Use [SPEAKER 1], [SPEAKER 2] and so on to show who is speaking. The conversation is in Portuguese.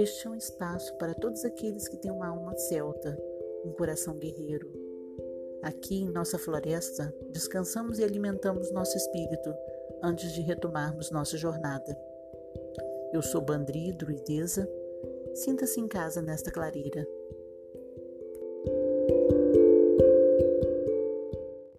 [SPEAKER 1] Este é um espaço para todos aqueles que têm uma alma celta, um coração guerreiro. Aqui em nossa floresta, descansamos e alimentamos nosso espírito antes de retomarmos nossa jornada. Eu sou Bandri, druideza. Sinta-se em casa nesta clareira.